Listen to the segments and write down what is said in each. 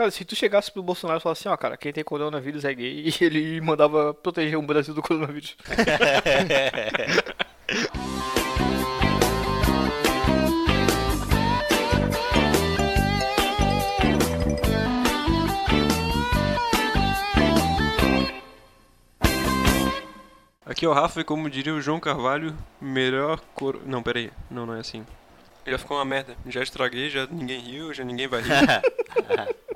Cara, se tu chegasse pro Bolsonaro e falasse assim, ó, cara, quem tem coronavírus é gay, e ele mandava proteger o Brasil do coronavírus. Aqui é o Rafa e como diria o João Carvalho, melhor cor... Não, peraí. Não, não é assim. Já ficou uma merda. Já estraguei, já ninguém riu, já ninguém vai rir.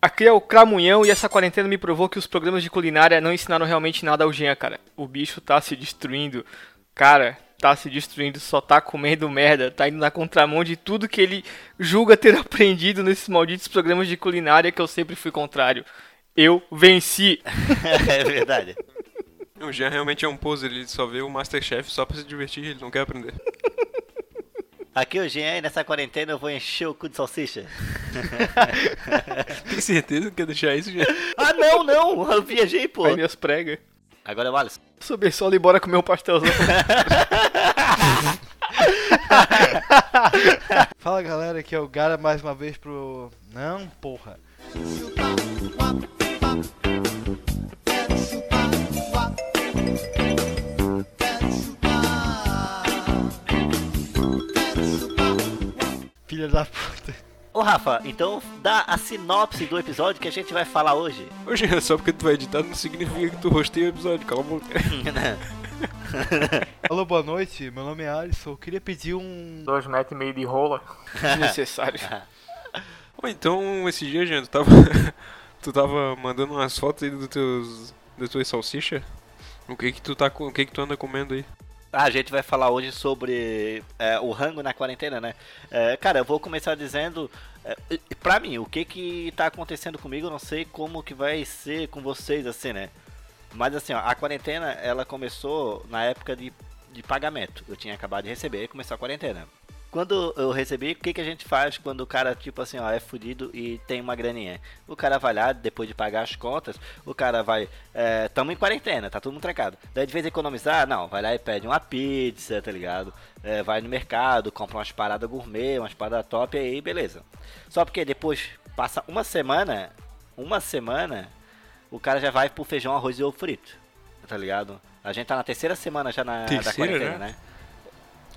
Aqui é o Cramunhão e essa quarentena me provou que os programas de culinária não ensinaram realmente nada ao Jean, cara. O bicho tá se destruindo. Cara, tá se destruindo, só tá comendo merda, tá indo na contramão de tudo que ele julga ter aprendido nesses malditos programas de culinária que eu sempre fui contrário. Eu venci. é verdade. o Jean realmente é um poser, ele só vê o Masterchef só pra se divertir, ele não quer aprender. Aqui o Jean, e nessa quarentena eu vou encher o cu de salsicha. Tem certeza que quer deixar isso, Jean? ah, não, não, eu viajei, pô. Aí minhas pregas. Agora é o Alisson. Subir só e bora comer um pastelzão. Fala galera, aqui é o Gara mais uma vez pro. Não, porra. Filha da puta. Ô Rafa, então dá a sinopse do episódio que a gente vai falar hoje. Ô Jean, só porque tu vai editar não significa que tu rosteia o episódio, cala a boca. Alô, boa noite, meu nome é Alisson. Eu queria pedir um. Dois metros e meio de rola. Necessário. Ou então, esse dia, Jean, tu tava. tu tava mandando umas fotos aí dos teus. das tuas salsichas? O que que tu tá o que que tu anda comendo aí? A gente vai falar hoje sobre é, o rango na quarentena, né? É, cara, eu vou começar dizendo, é, pra mim, o que que tá acontecendo comigo, eu não sei como que vai ser com vocês, assim, né? Mas assim, ó, a quarentena, ela começou na época de, de pagamento. Eu tinha acabado de receber e começou a quarentena. Quando eu recebi, o que, que a gente faz quando o cara, tipo assim, ó, é fudido e tem uma graninha? O cara vai lá, depois de pagar as contas, o cara vai, é, tamo em quarentena, tá todo mundo trancado. Daí de vez em economizar, não, vai lá e pede uma pizza, tá ligado? É, vai no mercado, compra umas paradas gourmet, umas paradas top, aí beleza. Só porque depois passa uma semana, uma semana, o cara já vai pro feijão, arroz e ovo frito, tá ligado? A gente tá na terceira semana já na, da Terceira, quarentena, né? né?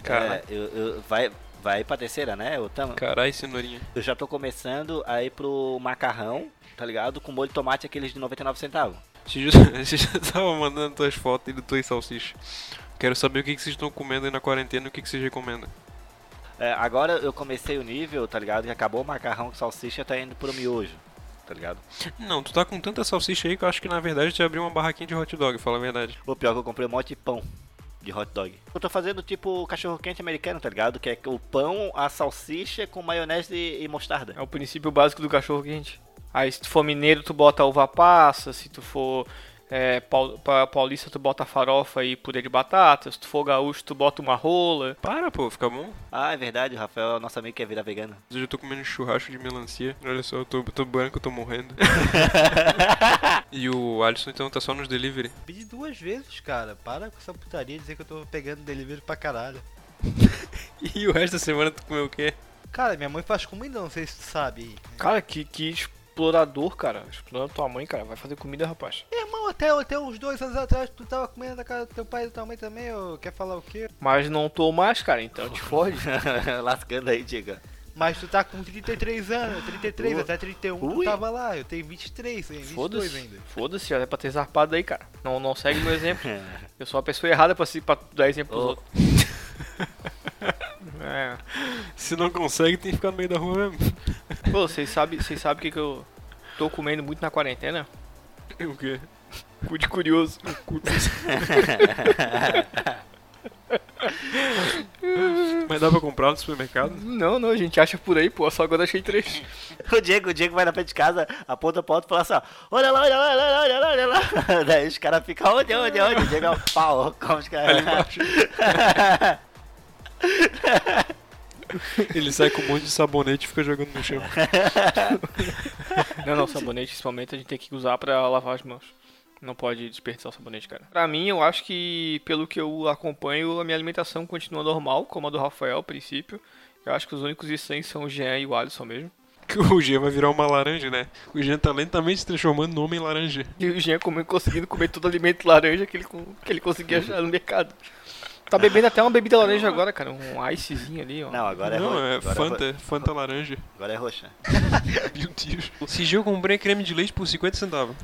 Caralho. É, eu, eu- vai, vai pra terceira, né? Eu, Carai, cenourinha. eu já tô começando a ir pro macarrão, tá ligado? Com molho de tomate, aqueles de 99 centavos. Você já, tava mandando tuas fotos aí do tuas salsichas. Quero saber o que, que vocês estão comendo aí na quarentena e o que, que vocês recomendam. É, agora eu comecei o nível, tá ligado? Que acabou o macarrão com salsicha, tá indo pro miojo, tá ligado? Não, tu tá com tanta salsicha aí que eu acho que na verdade tu abriu uma barraquinha de hot dog, fala a verdade. O pior é que eu comprei um monte de pão de hot dog. Eu tô fazendo tipo cachorro quente americano, tá ligado? Que é o pão, a salsicha com maionese e, mostarda. É o princípio básico do cachorro quente. Aí se tu for mineiro, tu bota uva passa, se tu for é, paul- pa- paulista, tu bota farofa e purê de batata, se tu for gaúcho, tu bota uma rola. Para, pô, fica bom. Ah, é verdade, o Rafael é o nosso amigo que quer virar vegano. Hoje eu tô comendo churrasco de melancia. Olha só, eu tô, tô branco, eu tô morrendo. e o Alisson então tá só nos delivery. Pedi duas vezes, cara. Para com essa putaria de dizer que eu tô pegando delivery pra caralho. E o resto da semana tu comeu o quê? Cara, minha mãe faz comida, não sei se tu sabe. Cara, que, que explorador, cara. Explorando tua mãe, cara. Vai fazer comida, rapaz. Até, até uns dois anos atrás tu tava comendo na casa do teu pai e da tua mãe também, ô. Quer falar o quê? Mas não tô mais, cara, então te fode. Lascando aí, diga. Mas tu tá com 33 anos, 33 Uh. até 31 tu Ui. tava lá. Eu tenho 23, hein, 22 Foda-se. ainda. Foda-se, já é pra ter zarpado aí, cara. Não, não segue meu exemplo. Eu sou a pessoa errada pra, se, pra dar exemplo pros Ô. outros. é. Se não consegue, tem que ficar no meio da rua mesmo. Pô, vocês sabem vocês sabem o que, que eu tô comendo muito na quarentena? O quê? Cu de curioso. Cu de- Mas dá pra comprar no supermercado? Não, não, a gente acha por aí, pô. Só agora achei três. O Diego, o Diego vai na frente de casa, aponta pra outro e fala assim, ó, olha lá, olha lá, olha lá, olha lá, olha lá. Daí os caras ficam, onde, onde, onde? O Diego é um pau, como os caras... Ele sai com um monte de sabonete e fica jogando no chão. Não, não, sabonete, principalmente a gente tem que usar pra lavar as mãos. Não pode desperdiçar o sabonete, cara. Pra mim, eu acho que, pelo que eu acompanho, a minha alimentação continua normal, como a do Rafael, a princípio. Eu acho que os únicos estranhos são o Jean e o Alisson mesmo. Que o Jean vai virar uma laranja, né? O Jean tá lentamente se transformando no homem laranja. E o Jean comendo, conseguindo comer todo o alimento laranja que ele, que ele conseguia achar no mercado. Tá bebendo até uma bebida laranja agora, cara. Um icezinho ali, ó. Não, agora é Não, é agora Fanta, Fanta laranja. Agora é roxa. Meu Deus. Esse dia eu comprei creme de leite por 50 centavos.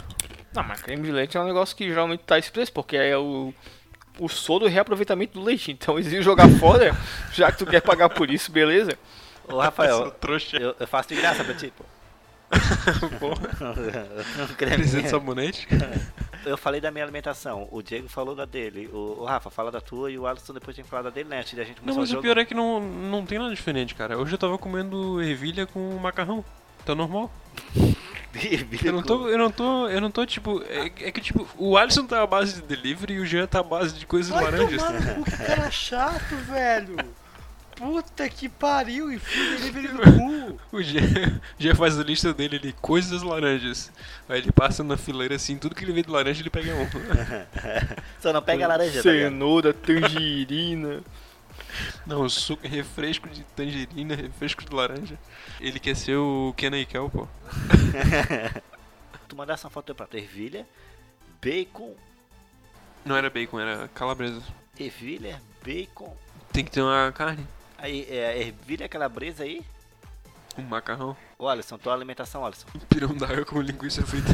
Não, mas creme de leite é um negócio que geralmente tá preço, porque é o, o soro e reaproveitamento do leite. Então eles iam jogar fora, já que tu quer pagar por isso, beleza? Ô, Rafael, trouxa. eu, eu faço de graça pra ti, pô. Porra. Precisa de sabonete? Eu falei da minha alimentação, o Diego falou da dele. O, o Rafa fala da tua e o Alisson depois tem que falar da dele, né? Antes da gente Não, começar mas o o pior é que não, não tem nada diferente, cara. Hoje eu tava comendo ervilha com macarrão. Tá normal. Eu não tô, eu não tô, eu não tô tipo. É, é que tipo, o Alisson tá à base de delivery e o Jean tá à base de coisas Vai laranjas. tomar que cara chato, velho. Puta que pariu, enfia delivery no cu. O Jean, Jean faz a lista dele ali, coisas laranjas. Aí ele passa na fileira assim, tudo que ele vê de laranja ele pega um. Só não pega a laranja, tá? Cenoura, tangerina. Não, suco, refresco de tangerina, refresco de laranja. Ele quer ser o Kenan e Kel, pô. Tu mandasse uma foto pra ervilha, bacon, Não era bacon, era calabresa. ervilha, bacon. Tem que ter uma carne, Aí, é, ervilha calabresa aí. um macarrão, Ô, Alisson, tua alimentação, Alisson. pirão d'água com linguiça frita.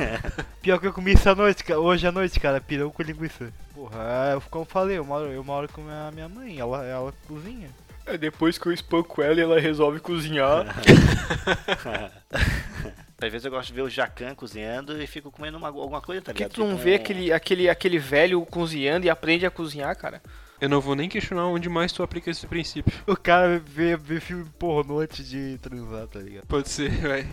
Pior que eu comi isso à noite, hoje à noite, cara, pirão com linguiça. Porra, é, como eu falei, eu moro, eu moro com a minha mãe, ela, ela cozinha. É depois que eu espanco ela e ela resolve cozinhar. Às vezes eu gosto de ver o Jacan cozinhando e fico comendo uma- alguma coisa, tá Por que ligado? tu não Tipo vê um- aquele, aquele, aquele velho cozinhando e aprende a cozinhar, cara? Eu não vou nem questionar onde mais tu aplica esse princípio. O cara vê, vê filme pornô antes de transar, tá ligado? Pode ser, vai.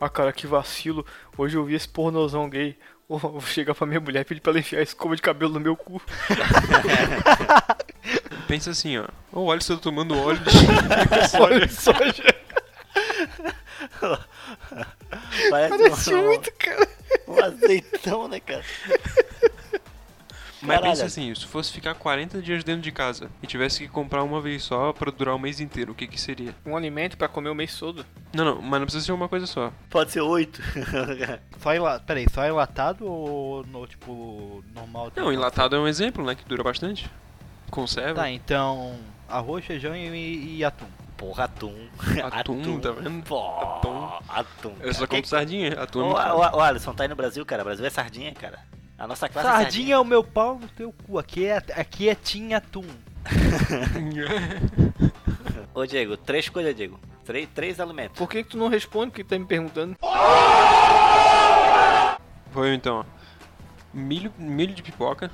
Ah, cara, que vacilo. Hoje eu vi esse pornozão gay. Ô, Vou chegar pra minha mulher e pedir pra ela enfiar a escova de cabelo no meu cu. Pensa assim, ó. O Alisson tá tomando óleo de Olha só, já Parece parece um, muito, cara. um azeitão, né, cara? Mas Caralho. pensa assim, se fosse ficar 40 dias dentro de casa e tivesse que comprar uma vez só pra durar o mês inteiro, o que que seria? Um alimento pra comer o mês todo. Não, não, mas não precisa ser uma coisa só. Pode ser oito. Só enlatado, peraí, só enlatado ou no, tipo, normal? Não, enlatado é um exemplo, né, que dura bastante. Conserva. Tá, então, arroz, feijão e, e atum. Porra, atum. Atum, tá vendo? Pô, Atum. atum. Eu só compro sardinha, atum Ô, ô, ô, Alisson, tá aí no Brasil, cara. O Brasil é sardinha, cara. A nossa classe é Sardinha é o meu pau no teu cu, aqui é, aqui é tinha atum. Ô, Diego, três coisas, Diego. Três, três alimentos. Por que, que tu não responde o que tá me perguntando? Vou eu então. Milho, milho de pipoca.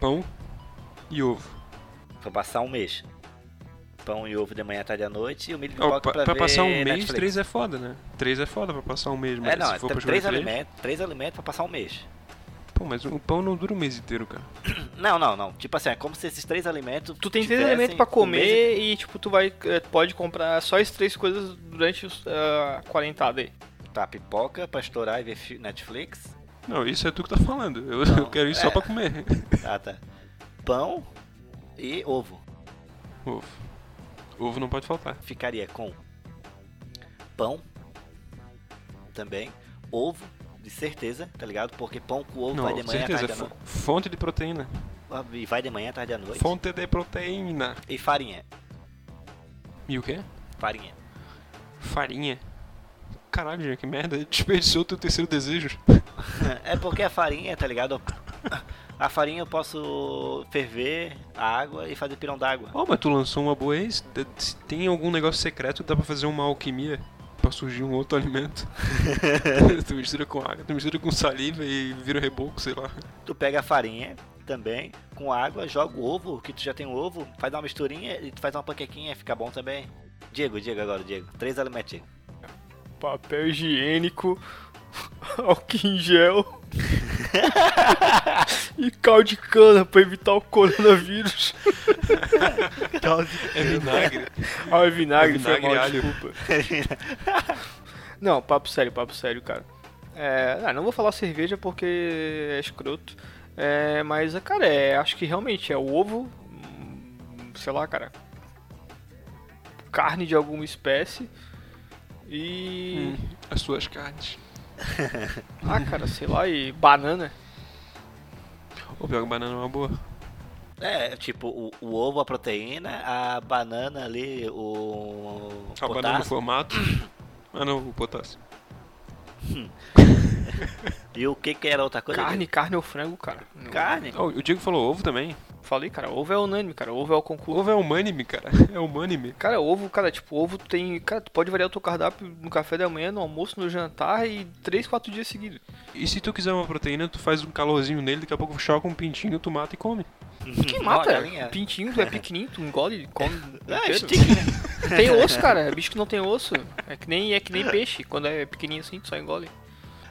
Pão e ovo. Pra passar um mês. Pão e ovo de manhã, tarde à noite e o milho pipoca pra, pra, pra ver passar um mês, Netflix. três é foda, né? Três é foda pra passar um mês, mas É, não, se é for pra tr- três alimentos, três alimentos pra passar um mês. Pô, mas o pão não dura o mês inteiro, cara. Não, não, não. Tipo assim, é como se esses três alimentos. Tu tem três alimentos pra um mês comer e, tipo, tu vai eh, pode comprar só essas três coisas durante a quarentada aí. Tá, pipoca pra estourar e ver Netflix. Não, isso é tu que tá falando. Eu, eu quero isso é. só pra comer. Ah, tá. Pão e ovo. Ovo. Ovo não pode faltar. Ficaria com pão também. Ovo, de certeza, tá ligado? Porque pão com ovo não, vai de manhã, certeza. tarde à noite. Fonte de proteína. E vai de manhã, tarde à noite. Fonte de proteína. E farinha. E o quê? Farinha. Farinha. Caralho, gente, que merda. Desperdiçou teu terceiro desejo. É porque a farinha, tá ligado? A farinha eu posso ferver a água e fazer pirão d'água. Ó, mas tu lançou uma boa ex. Se tem algum negócio secreto, dá pra fazer uma alquimia pra surgir um outro alimento. tu mistura com água, tu mistura com saliva e vira reboco, sei lá. Tu pega a farinha também, com água, joga o ovo, que tu já tem o ovo, faz uma misturinha e tu faz uma panquequinha, fica bom também. Diego, Diego agora, Diego. Três alimentos, Diego. Papel higiênico, álcool em gel e caldo de cana pra evitar o coronavírus. É vinagre. Ah, é vinagre, É foi vinagre e mal, alho. desculpa. Não, papo sério, papo sério, cara. É, ah, não vou falar cerveja porque é escroto. É, mas, cara, é, acho que realmente é o ovo. hum, Sei lá, cara. carne de alguma espécie. E. Hum, as suas carnes. Ah, cara, sei lá, e banana. Ou pior que banana é uma boa. É, tipo, o, o ovo, a proteína, a banana ali, o. A banana no potássio. formato. Ah não, o potássio. E o que que era outra coisa? Carne, carne ou frango, cara. Carne? Oh, o Diego falou ovo também. Falei, cara, ovo é unânime, cara. Ovo é o concurso. Ovo é humânime, cara. É humânime. Cara, ovo, cara, tipo, ovo tem. Cara, tu pode variar o teu cardápio no café da manhã, no almoço, no jantar e 3, 4 dias seguidos. E se tu quiser uma proteína, tu faz um calorzinho nele, daqui a pouco choca um pintinho, tu mata e come. Quem Uma mata? galinha. Pintinho, tu é pequenininho, tu engole, come. Inteiro. stick, né? Tem osso, cara. É bicho que não tem osso. É que nem, é que nem peixe. Quando é pequenininho assim, tu só engole.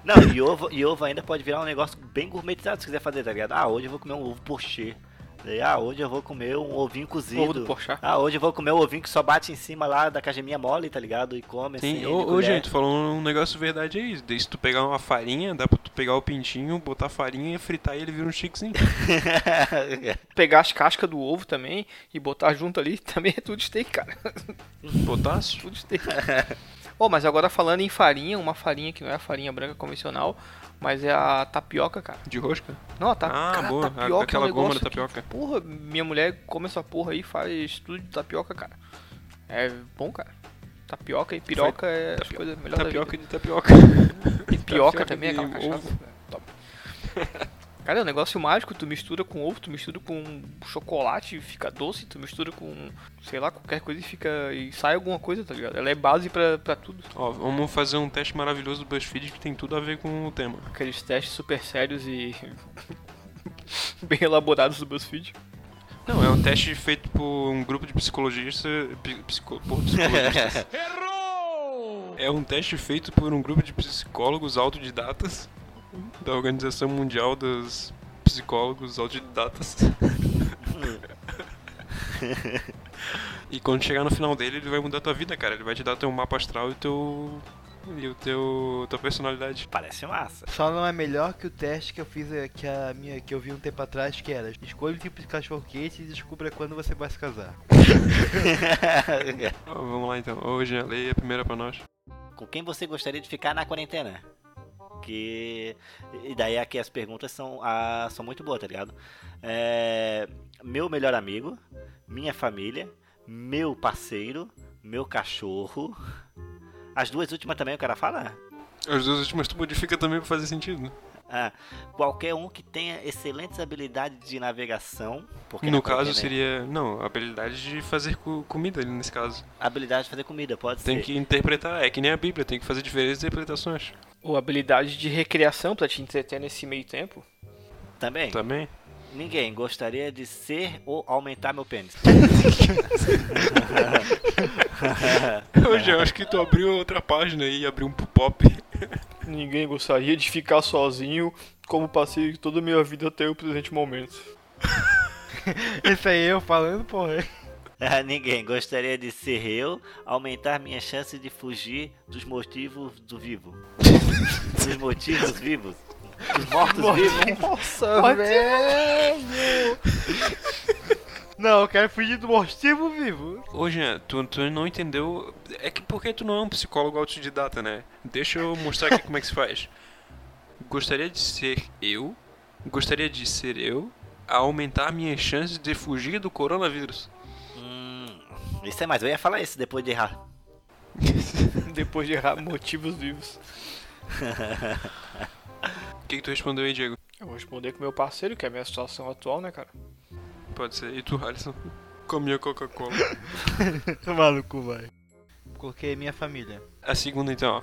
Não, e ovo, e ovo ainda pode virar um negócio bem gourmetizado se quiser fazer, tá ligado? Ah, hoje eu vou comer um ovo pochê. Daí, ah, hoje eu vou comer um ovinho cozido. Ovo do porchá. Ah, hoje eu vou comer um ovinho que só bate em cima lá da cajeminha mole, tá ligado? E come Tem, assim. ô, ô, gente, tu falou um negócio verdade aí. Se tu pegar uma farinha, dá pra tu pegar o pintinho, botar farinha e fritar e ele vira um chiquezinho. Pegar as cascas do ovo também e botar junto ali também é tudo steak, cara. Potássio? Tudo steak. Ô, mas agora falando em farinha, uma farinha que não é a farinha branca convencional, mas é a tapioca, cara. De rosca? Não, a ta... Ah, cara, boa. tapioca Aquela é um goma da tapioca. Que, porra, minha mulher come essa porra aí faz tudo de tapioca, cara. É bom, cara. Tapioca e piroca é as tapioca. coisas melhores Tapioca de tapioca. E pioca também, de aquela cachaça. ovo. É, top. Cara, é um negócio mágico, tu mistura com ovo, tu mistura com chocolate e fica doce, tu mistura com, sei lá, qualquer coisa e fica. e sai alguma coisa, tá ligado? Ela é base pra, pra tudo. Ó, vamos fazer um teste maravilhoso do BuzzFeed que tem tudo a ver com o tema. Aqueles testes super sérios e. bem elaborados do BuzzFeed. Não, é um teste feito por um grupo de psicologistas. Psico, por psicologistas. É um teste feito por um grupo de psicólogos autodidatas da Organização Mundial dos Psicólogos Autodidatas. e quando chegar no final dele, ele vai mudar a tua vida, cara. Ele vai te dar teu mapa astral e teu. e o teu. tua personalidade. Parece massa. Só não é melhor que o teste que eu fiz eh, que a minha que eu vi um tempo atrás que era escolha o tipo de cachorro quente e descubra quando você vai se casar. Vamos lá então. Hoje a lei é a primeira pra nós. com quem você gostaria de ficar na quarentena? Que. E daí aqui as perguntas são, ah, são muito boas, tá ligado? É, meu melhor amigo, minha família, meu parceiro, meu cachorro. As duas últimas também o cara fala? As duas últimas tu modifica também pra fazer sentido, né? Ah, qualquer um que tenha excelentes habilidades de navegação. Porque No caso seria. Não, habilidade de fazer co- comida nesse caso. Habilidade de fazer comida, pode Tem ser. que interpretar, é que nem a Bíblia, tem que fazer diferentes interpretações. Ou habilidade de recreação pra te entreter nesse meio tempo. Também. Também. Ninguém gostaria de ser ou aumentar meu pênis. Hoje eu acho que tu abriu outra página aí e abriu um pop. Ninguém gostaria de ficar sozinho, como passei toda a minha vida até o presente momento. Esse aí eu falando, porra. Ah, Ninguém gostaria de ser eu, aumentar minha chance de fugir dos motivos do vivo. dos motivos vivos. Dos mortos vivos. Nossa, velho! Não, eu quero fugir do motivo vivo. Hoje, tu, tu não entendeu. É que porque tu não é um psicólogo autodidata, né? Deixa eu mostrar aqui como é que se faz. Gostaria de ser eu. Gostaria de ser eu. A aumentar minhas chances de fugir do coronavírus. Isso é mais. Eu ia falar isso depois de errar. Depois de errar motivos vivos. O que, que tu respondeu aí, Diego? Eu vou responder com meu parceiro, que é a minha situação atual, né, cara? Pode ser. E tu, Alisson? Com a minha Coca-Cola. Maluco, vai. Coloquei minha família. A segunda, então, ó.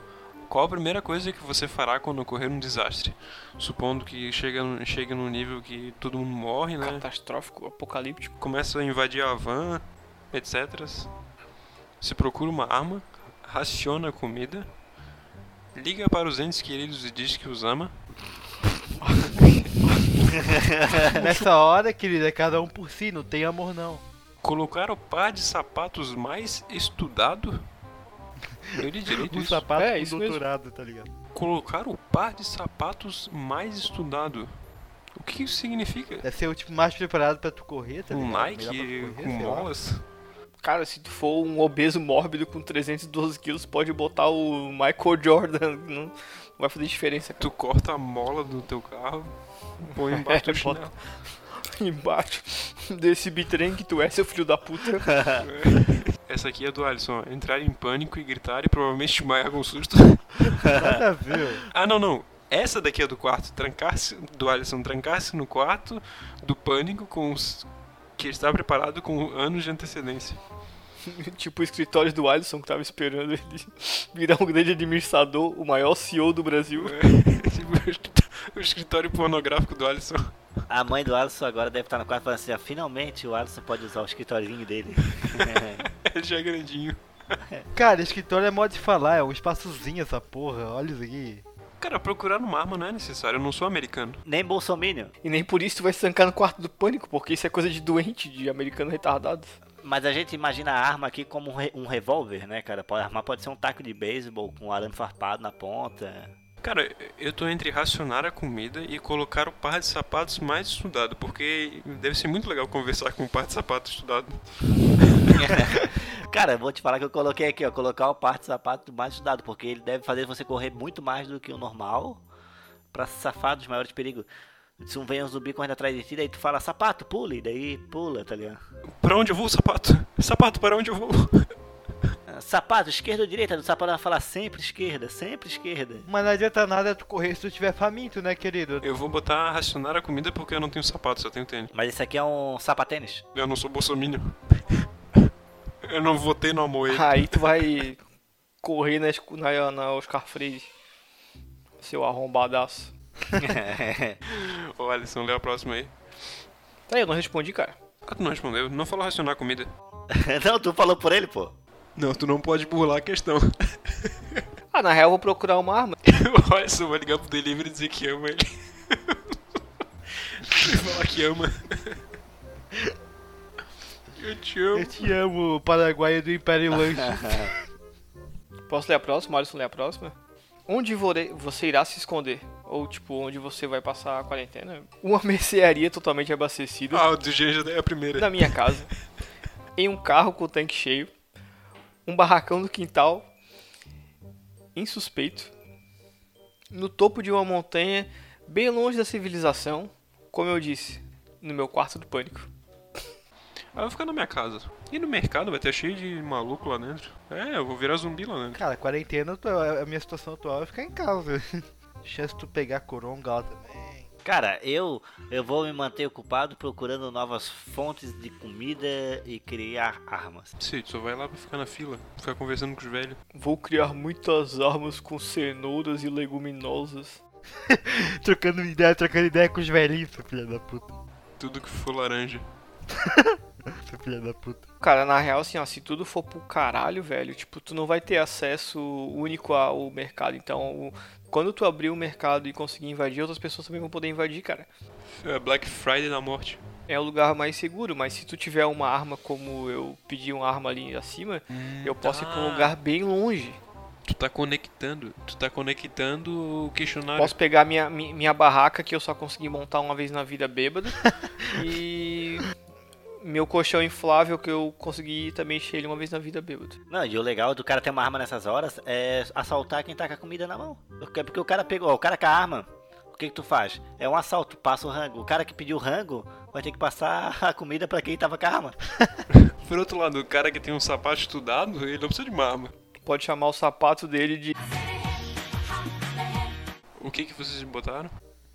Qual a primeira coisa que você fará quando ocorrer um desastre? Supondo que chega, no- chega num nível que todo mundo morre, né? Catastrófico, apocalíptico. Começa a invadir a van, etc. Você procura uma arma, raciona a comida, liga para os entes queridos e diz que os ama. Nessa hora, querido, é cada um por si, não tem amor não. Colocar o par de sapatos mais estudado. Eu li direito Um isso. sapato É, isso mesmo. doutorado, tá ligado? Colocar o par de sapatos mais estudado. O que isso significa? Deve ser o tipo mais preparado pra tu correr, tá Um ligado? Nike tu correr, com molas? Cara, se tu for um obeso mórbido com 312 quilos, pode botar o Michael Jordan. Não vai fazer diferença, cara. Tu corta a mola do teu carro, põe embaixo do É, chinelo. bota embaixo desse bitrem que tu é, seu filho da puta. Essa aqui é do Alisson. Entrar em pânico e gritar e provavelmente desmaiar com susto. Nada a ver. ah, não, não. Essa daqui é do quarto. Trancar-se, do Alisson, trancar-se no quarto do pânico com os... que está preparado com anos de antecedência. tipo o escritório do Alisson que tava esperando ele virar um grande administrador, o maior CEO do Brasil. tipo, o escrit- o escritório pornográfico do Alisson. A mãe do Alisson agora deve estar no quarto falando assim, ó, finalmente o Alisson pode usar o escritorinho dele. Ele já é grandinho. Cara, escritório é modo de falar, é um espaçozinho essa porra, olha isso aqui. Cara, procurar numa arma não é necessário. Eu não sou americano. Nem Bolsominion. E nem por isso tu vai se trancar no quarto do pânico, porque isso é coisa de doente, de americano retardado. Mas a gente imagina a arma aqui como um, re- um revólver, né, cara? Pode- A arma pode ser um taco de beisebol com um arame farpado na ponta. Cara, eu tô entre racionar a comida e colocar o par de sapatos mais estudado, porque deve ser muito legal conversar com um par de sapato estudado. Cara, vou te falar que eu coloquei aqui, ó, colocar o par de sapato mais estudado, porque ele deve fazer você correr muito mais do que o normal pra se safar dos maiores perigos. Se um vem um zumbi correndo atrás de ti, daí tu fala, sapato, pule, daí pula, tá ligado? Pra onde eu vou, sapato? Sapato, para onde eu vou? Sapato, esquerda ou direita? O sapato vai falar sempre esquerda, sempre esquerda. Mas não adianta nada tu correr se tu tiver faminto, né, querido? Eu vou botar racionar a comida porque eu não tenho sapato, só tenho tênis. Mas esse aqui é um sapatênis. Eu não sou bolsominion. Eu não votei no Amoedo. Aí tu vai correr na, na, na Oscar Freire. Seu arrombadaço. Ô Alisson, lê a próxima aí. Tá aí, eu não respondi, cara. Ah, tu não respondeu. Não falou racionar a comida. Não, tu falou por ele, pô. Não, tu não pode burlar a questão. Ah, na real eu vou procurar uma arma. O Alisson vai ligar pro delivery e dizer que ama ele. Vai falar que ama. Eu te amo. Eu te amo, Paraguaia do Império Lanche. Posso ler a próxima? Alisson lê a próxima? Onde você irá se esconder? Ou, tipo, onde você vai passar a quarentena? Uma mercearia totalmente abastecida Ah, o do já é a primeira. na minha casa. em um carro com o tanque cheio. Um barracão no quintal. Insuspeito. No topo de uma montanha, bem longe da civilização. Como eu disse, no meu quarto do pânico. Ah, eu vou ficar na minha casa. E no mercado vai ter cheio de maluco lá dentro. É, eu vou virar zumbi lá dentro. Cara, quarentena, a minha situação atual é ficar em casa. Chance de tu pegar coronga lá também. Cara, eu eu vou me manter ocupado procurando novas fontes de comida e criar armas. Sim, tu só vai lá pra ficar na fila, ficar conversando com os velhos. Vou criar muitas armas com cenouras e leguminosas. Trocando ideia, trocando ideia com os velhinhos, seu filho da puta. Tudo que for laranja. Seu filho da puta. Cara, na real, assim, ó, se tudo for pro caralho, velho, tipo, tu não vai ter acesso único ao mercado. Então, o- quando tu abrir o mercado e conseguir invadir, outras pessoas também vão poder invadir, cara. É Black Friday da morte. É o lugar mais seguro, mas se tu tiver uma arma como eu pedi uma arma ali acima, eu posso ir pra um tá. lugar bem longe. Tu tá conectando. Tu tá conectando o questionário. Posso pegar minha, mi- minha barraca que eu só consegui montar uma vez na vida bêbado. e meu colchão inflável que eu consegui também encher ele uma vez na vida bêbado. Não, e o legal do cara ter uma arma nessas horas é assaltar quem tá com a comida na mão. Porque porque o cara pegou, ó, o cara com a arma. O que que tu faz? É um assalto, passa o rango. O cara que pediu rango vai ter que passar a comida pra quem tava com a arma. Por outro lado, o cara que tem um sapato estudado, ele não precisa de uma arma. Pode chamar o sapato dele de. O que que vocês botaram?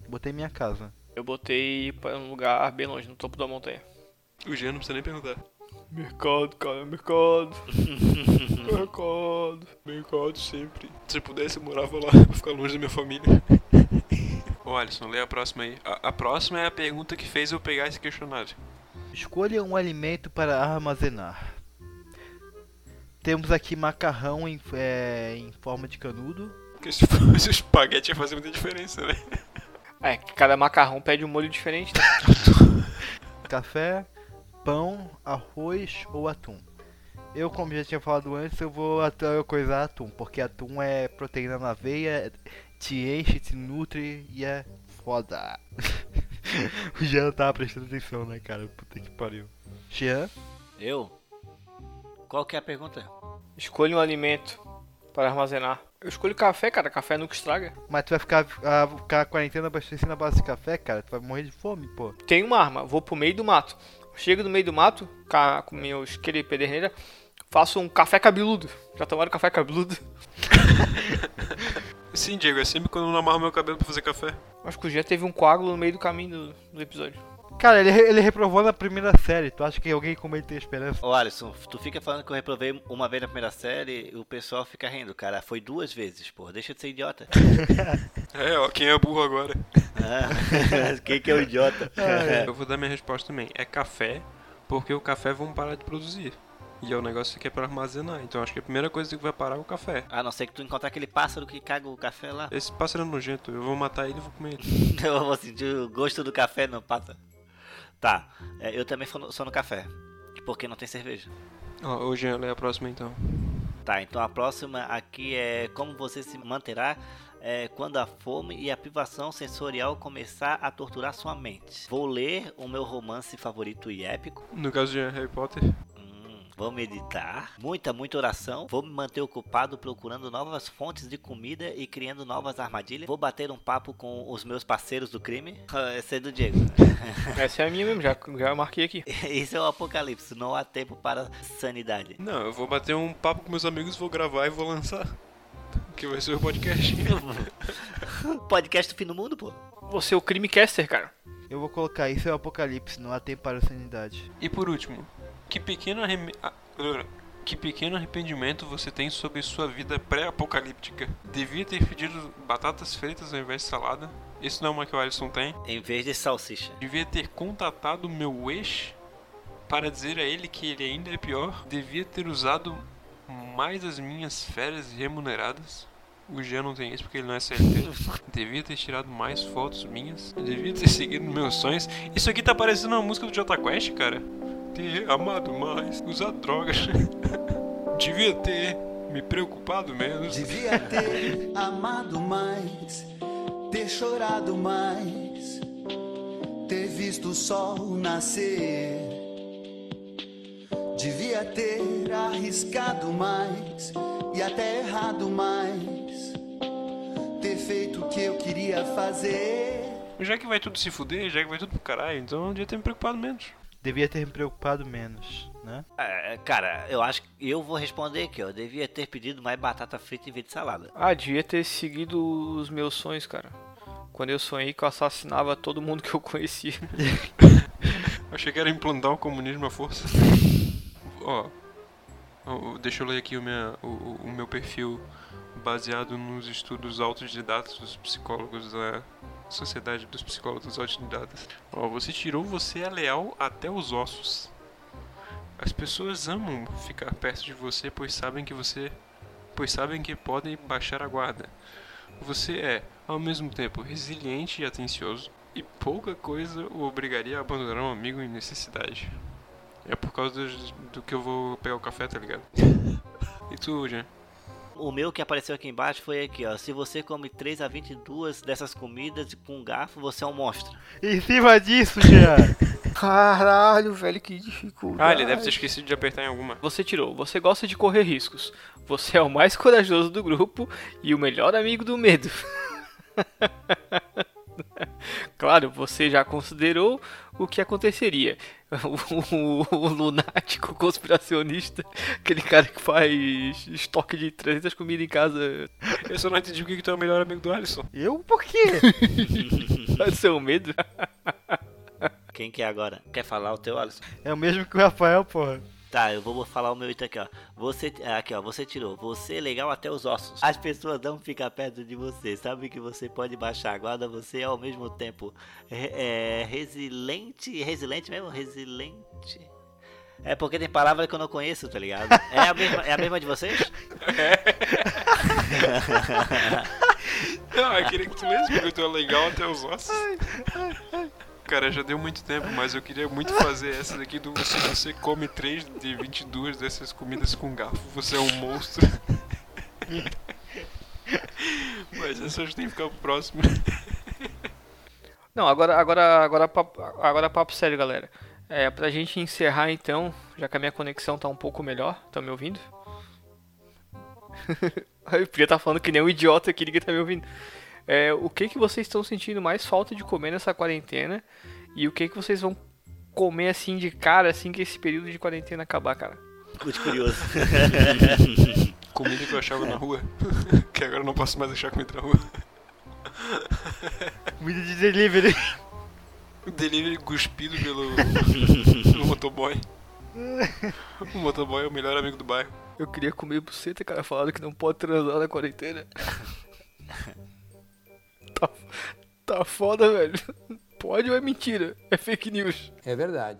Botei minha casa. Eu botei pra um lugar bem longe, no topo da montanha. O Jean não precisa nem perguntar. Mercado, cara, mercado. mercado. Mercado sempre. Se eu pudesse, eu morava lá pra ficar longe da minha família. Ô Alisson, lê a próxima aí. A, a próxima é a pergunta que fez eu pegar esse questionário. Escolha um alimento para armazenar. Temos aqui macarrão em, é, em forma de canudo. Porque se fosse o espaguete ia fazer muita diferença, né? É, que cada macarrão pede um molho diferente, né? Café, pão, arroz ou atum. Eu, como já tinha falado antes, eu vou atu- coisar atum, porque atum é proteína na veia, te enche, te nutre e é foda. o Jean não tava prestando atenção, né, cara? Puta que pariu. Jean? Eu? Qual que é a pergunta? Escolha um alimento para armazenar. Eu escolho café, cara. Café nunca estraga. Mas tu vai ficar a, ficar a quarentena abastecendo a base de café, cara? Tu vai morrer de fome, pô. Tenho uma arma. Vou pro meio do mato. Chego no meio do mato, com meus queridos pederneira, faço um café cabeludo. Já tomaram café cabeludo? Sim, Diego, é sempre quando eu não amarro meu cabelo pra fazer café. Acho que o Jean teve um coágulo no meio do caminho do, do episódio. Cara, ele, ele reprovou na primeira série. Tu acha que alguém como ele tem esperança? Ô Alisson, tu fica falando que eu reprovei uma vez na primeira série e o pessoal fica rindo, cara. Foi duas vezes, pô. Deixa de ser idiota. É, ó, quem é burro agora? Ah, Quem que é o idiota? Eu vou dar minha resposta também. É café, porque o café vão parar de produzir. E é o negócio que é pra armazenar. Então acho que a primeira coisa que vai parar é o café. A não ser que tu encontrar aquele pássaro que caga o café lá. Esse pássaro é nojento, eu vou matar ele e vou comer ele. Eu vou sentir o gosto do café no pata. Tá, é, eu também sou no, sou no café. Porque não tem cerveja. Ó, hoje é a próxima então. Tá, então a próxima aqui é como você se manterá é, quando a fome e a privação sensorial começar a torturar sua mente. Vou ler o meu romance favorito e épico. No caso de Harry Potter, vou meditar. Muita, muita oração. Vou me manter ocupado procurando novas fontes de comida e criando novas armadilhas. Vou bater um papo com os meus parceiros do crime. Ah, Esse é do Diego. Essa é a minha mesmo, já, já marquei aqui. Isso é o apocalipse. Não há tempo para sanidade. não, eu vou bater um papo com meus amigos, vou gravar e vou lançar. Que vai ser o podcast. Podcast do fim do mundo, pô. Você é o crimecaster, cara. Eu vou colocar isso é o apocalipse, não há tempo para a sanidade. E por último, que pequeno, arreme- ah, que pequeno arrependimento você tem sobre sua vida pré-apocalíptica? Devia ter pedido batatas fritas ao invés de salada. Isso não é uma que o Alisson tem. Em vez de salsicha. Devia ter contatado meu ex para dizer a ele que ele ainda é pior. Devia ter usado mais as minhas férias remuneradas. O Jean não tem isso porque ele não é CLT. Devia ter tirado mais fotos minhas. Devia ter seguido meus sonhos. Isso aqui tá parecendo uma música do Jota Quest, cara. Ter amado mais, usar drogas. Devia ter me preocupado menos. Devia ter amado mais, ter chorado mais, ter visto o sol nascer. Devia ter arriscado mais e até errado mais, ter feito o que eu queria fazer. Já que vai tudo se fuder, já que vai tudo pro caralho, então eu devia ter me preocupado menos. Devia ter me preocupado menos, né? É, cara, eu acho que eu vou responder aqui, ó. Devia ter pedido mais batata frita em vez de salada. Ah, devia ter seguido os meus sonhos, cara. Quando eu sonhei que eu assassinava todo mundo que eu conhecia. Achei que era implantar o comunismo à força. Ó, ó, deixa eu ler aqui o, minha, o, o- meu perfil baseado nos estudos autodidatas dos psicólogos da Sociedade dos Psicólogos Autodidatas. Ó, você tirou, você é leal até os ossos. As pessoas amam ficar perto de você, pois sabem que você, pois sabem que podem baixar a guarda. Você é, ao mesmo tempo, resiliente e atencioso, e pouca coisa o obrigaria a abandonar um amigo em necessidade. É por causa do, do que eu vou pegar o café, tá ligado? E tu, Jean? O meu que apareceu aqui embaixo foi aqui, ó. Se você come 3 a 22 dessas comidas com um garfo, você é um monstro. Em cima disso, Jean! Caralho, velho, que dificuldade. Ah, ele deve ter esquecido de apertar em alguma. Você tirou. Você gosta de correr riscos. Você é o mais corajoso do grupo e o melhor amigo do medo. claro, você já considerou o que aconteceria. O, o- o lunático conspiracionista, aquele cara que faz estoque de 300 comidas em casa, Eu só não entendi que que tu é o melhor amigo do Alisson. Eu por quê? é seu medo. Quem que é agora? Quer falar o teu, Alisson? É o mesmo que o Rafael, porra. Tá, eu vou falar o meu item aqui, ó. Você, aqui, ó, você tirou. Você é legal até os ossos. As pessoas não ficam perto de você. Sabe que você pode baixar a guarda. Você é ao mesmo tempo re- é, resiliente. Resiliente mesmo? Resiliente. É porque tem palavra que eu não conheço, tá ligado? É a mesma, é a mesma de vocês? Não, eu queria que tu lesse, porque tu é legal até os ossos. Cara, já deu muito tempo, mas eu queria muito fazer essa daqui do se você come 3 de 22 dessas comidas com garfo, você é um monstro. mas essa acho tem que ficar pro próximo. Não, agora, agora, agora, papo, agora papo sério, galera. É, pra gente encerrar então, já que a minha conexão tá um pouco melhor, tá me ouvindo? Eu podia estar tá falando que nem um idiota que ninguém tá me ouvindo. É, o que que vocês estão sentindo mais falta de comer nessa quarentena? E o que que vocês vão comer assim de cara assim que esse período de quarentena acabar, cara? Muito curioso. comida que eu achava na rua, que agora eu não posso mais achar comida na rua. Comida de delivery. Delivery cuspido pelo, pelo motoboy. O motoboy é o melhor amigo do bairro. Eu queria comer buceta, cara, falaram que não pode transar na quarentena. tá, tá foda, velho. Pode ou é mentira? É fake news. É verdade.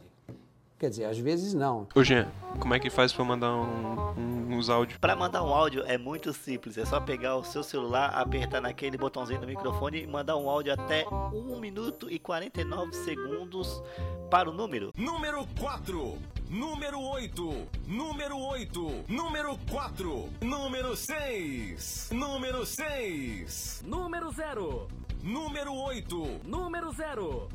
Quer dizer, às vezes não. Ô Jean, como é que faz pra mandar um, um, uns áudios? Pra mandar um áudio é muito simples. É só pegar o seu celular, apertar naquele botãozinho do microfone e mandar um áudio até 1 minuto e 49 segundos para o número. Número 4. Número 8. Número 8. Número 4. Número 6. Número 6. Número 0. Número 8. Número 0.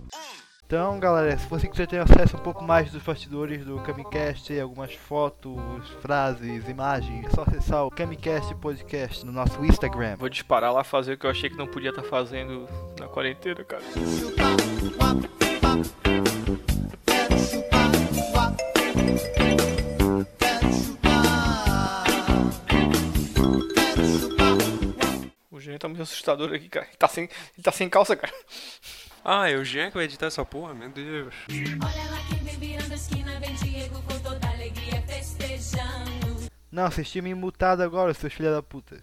Então, galera, se você quiser ter acesso um pouco mais dos bastidores do Camicast, algumas fotos, frases, imagens, é só acessar o Camicast Podcast no nosso Instagram. Vou disparar lá fazer o que eu achei que não podia estar tá fazendo na quarentena, cara. O Jean tá muito assustador aqui, cara. Ele tá sem, ele tá sem calça, cara. Ah, é o Jean que vai editar essa porra? Meu Deus. Olha lá quem vem virando a esquina, vem Diego com toda alegria festejando. Não, vocês tinham me mutado agora, seus filha da puta.